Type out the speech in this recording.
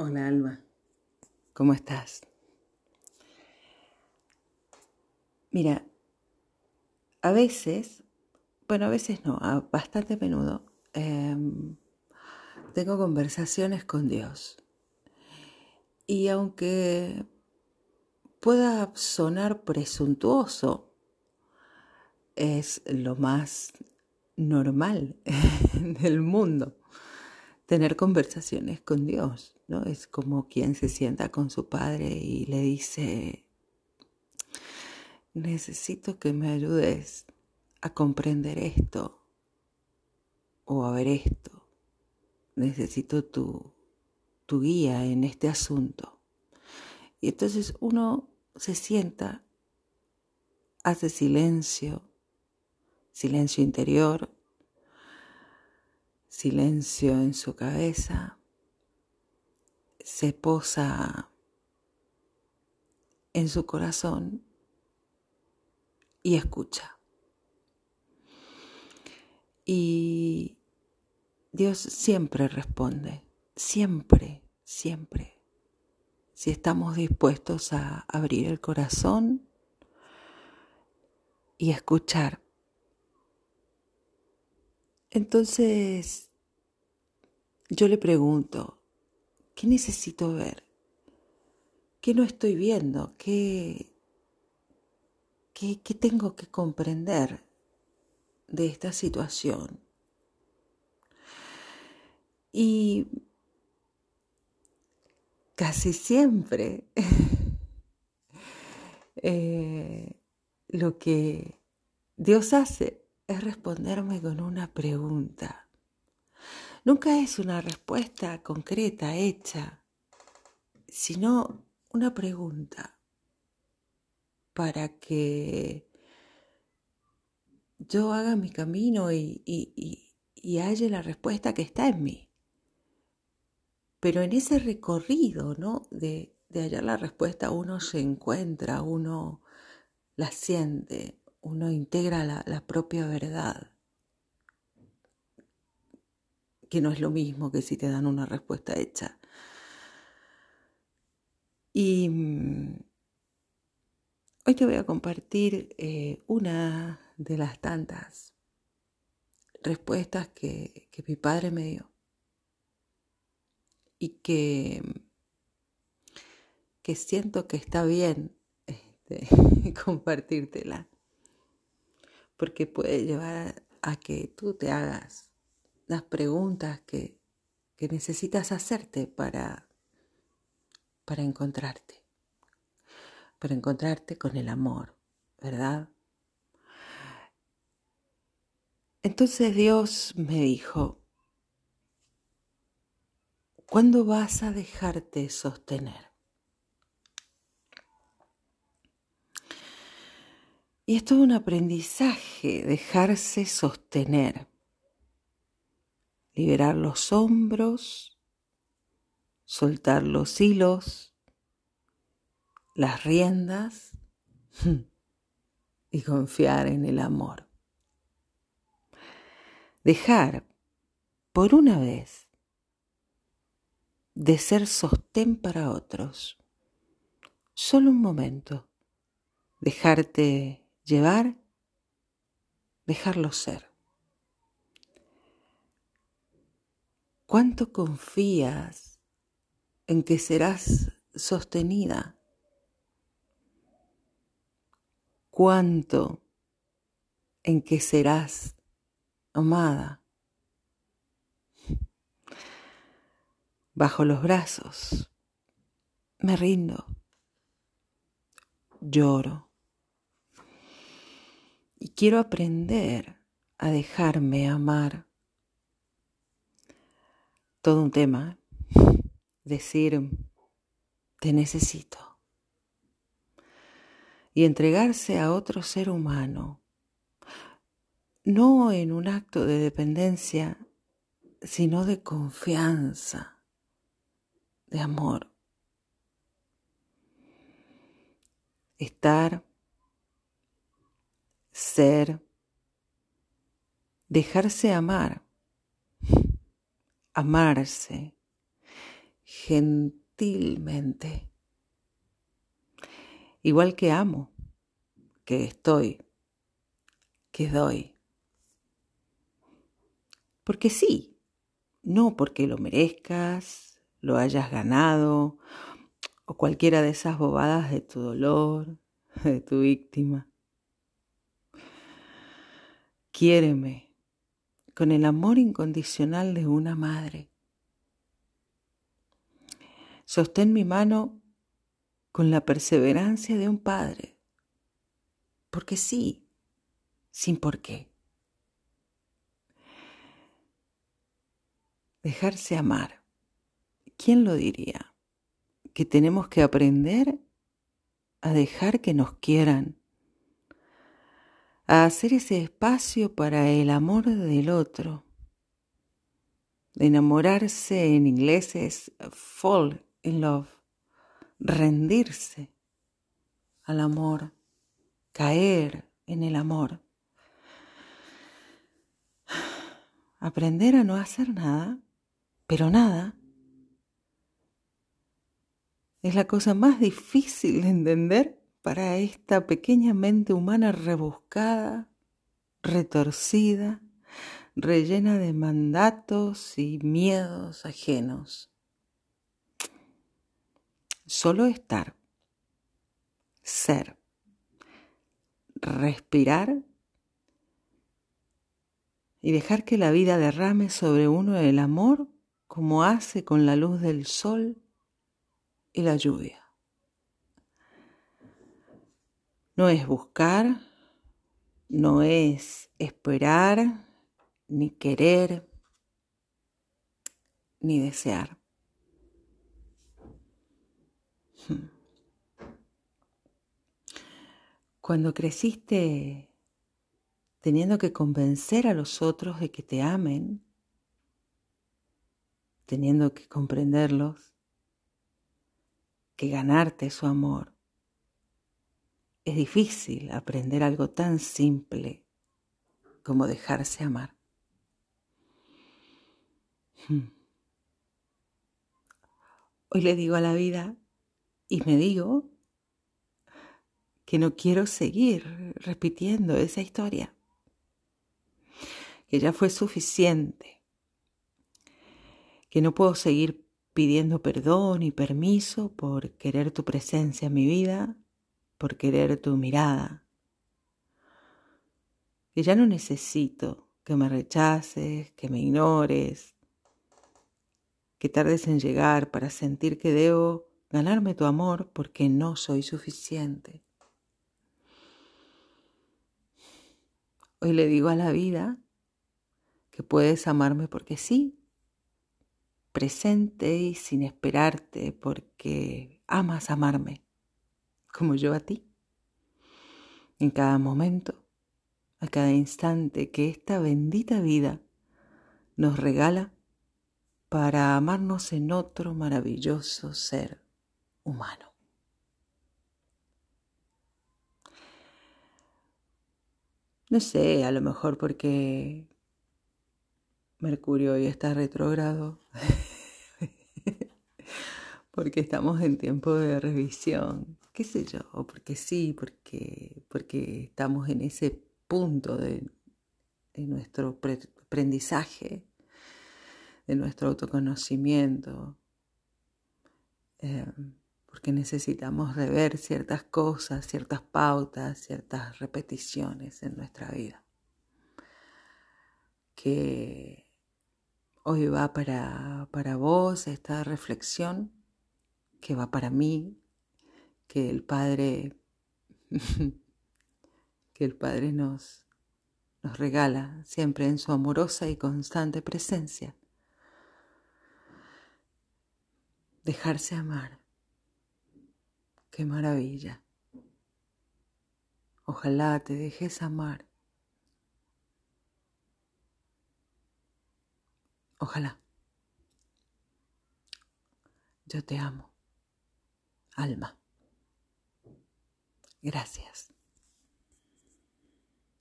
Hola Alma, ¿cómo estás? Mira, a veces, bueno, a veces no, bastante a menudo, em, tengo conversaciones con Dios. Y aunque pueda sonar presuntuoso, es lo más normal del mundo tener conversaciones con Dios, ¿no? Es como quien se sienta con su padre y le dice, necesito que me ayudes a comprender esto o a ver esto. Necesito tu, tu guía en este asunto. Y entonces uno se sienta, hace silencio, silencio interior, silencio en su cabeza, se posa en su corazón y escucha. Y Dios siempre responde, siempre, siempre, si estamos dispuestos a abrir el corazón y escuchar. Entonces, yo le pregunto, ¿qué necesito ver? ¿Qué no estoy viendo? ¿Qué, qué, tengo que comprender de esta situación? Y casi siempre eh, lo que Dios hace es responderme con una pregunta. Nunca es una respuesta concreta, hecha, sino una pregunta para que yo haga mi camino y, y, halle la respuesta que está en mí. Pero en ese recorrido, ¿no? De, hallar la respuesta, uno se encuentra, uno la siente, uno integra la propia verdad que no es lo mismo que si te dan una respuesta hecha. Y mm, hoy te voy a compartir eh, una de las tantas respuestas que, mi padre me dio y que, que siento que está bien este, compartírtela, porque puede llevar a que tú te hagas las preguntas que, que necesitas hacerte para, para encontrarte, para encontrarte con el amor, ¿verdad? Entonces Dios me dijo, ¿cuándo vas a dejarte sostener? Y esto es un aprendizaje, dejarse sostener liberar los hombros, soltar los hilos, las riendas y confiar en el amor. Dejar por una vez de ser sostén para otros. Solo un momento. Dejarte llevar, dejarlo ser. ¿Cuánto confías en que serás sostenida? ¿Cuánto en que serás amada? Bajo los brazos me rindo, lloro y quiero aprender a dejarme amar todo un tema decir, te necesito. Y entregarse a otro ser humano, no en un acto de dependencia, sino de confianza, de amor. Estar, ser, dejarse amar amarse, gentilmente. Igual que amo, que estoy, que doy. Porque sí, no porque lo merezcas, lo hayas ganado o cualquiera de esas bobadas de tu dolor, de tu víctima. Quiéreme con el amor incondicional de una madre. Sostén mi mano con la perseverancia de un padre. Porque sí, sin por qué. Dejarse amar. ¿Quién lo diría? Que tenemos que aprender a dejar que nos quieran a hacer ese espacio para el amor del otro. Enamorarse en inglés es fall in love, rendirse al amor, caer en el amor. Aprender a no hacer nada, pero nada, es la cosa más difícil de entender para esta pequeña mente humana rebuscada, retorcida, rellena de mandatos y miedos ajenos. Solo estar, ser, respirar y dejar que la vida derrame sobre uno el amor como hace con la luz del sol y la lluvia. No es buscar, no es esperar, ni querer, ni desear. Hmm. Cuando creciste teniendo que convencer a los otros de que te amen, teniendo que comprenderlos, que ganarte su amor, es difícil aprender algo tan simple como dejarse amar. Hmm. Hoy le digo a la vida y me digo que no quiero seguir repitiendo esa historia, que ya fue suficiente, que no puedo seguir pidiendo perdón y permiso por querer tu presencia en mi vida por querer tu mirada, que ya no necesito que me rechaces, que me ignores, que tardes en llegar para sentir que debo ganarme tu amor porque no soy suficiente. Hoy le digo a la vida que puedes amarme porque sí, presente y sin esperarte porque amas amarme como yo a ti. En cada momento, a cada instante que esta bendita vida nos regala para amarnos en otro maravilloso ser humano. No sé, a lo mejor porque Mercurio hoy está retrógrado, porque estamos en tiempo de revisión, qué sé yo, porque sí, porque, porque estamos en ese punto de, nuestro aprendizaje, de nuestro autoconocimiento, eh, porque necesitamos rever ciertas cosas, ciertas pautas, ciertas repeticiones en nuestra vida. Que hoy va para, para vos esta reflexión, que va para mí que el Padre, que el Padre nos, nos regala siempre en su amorosa y constante presencia. Dejarse amar. Qué maravilla. Ojalá te dejes amar. Ojalá. Yo te amo. Alma. Gracias.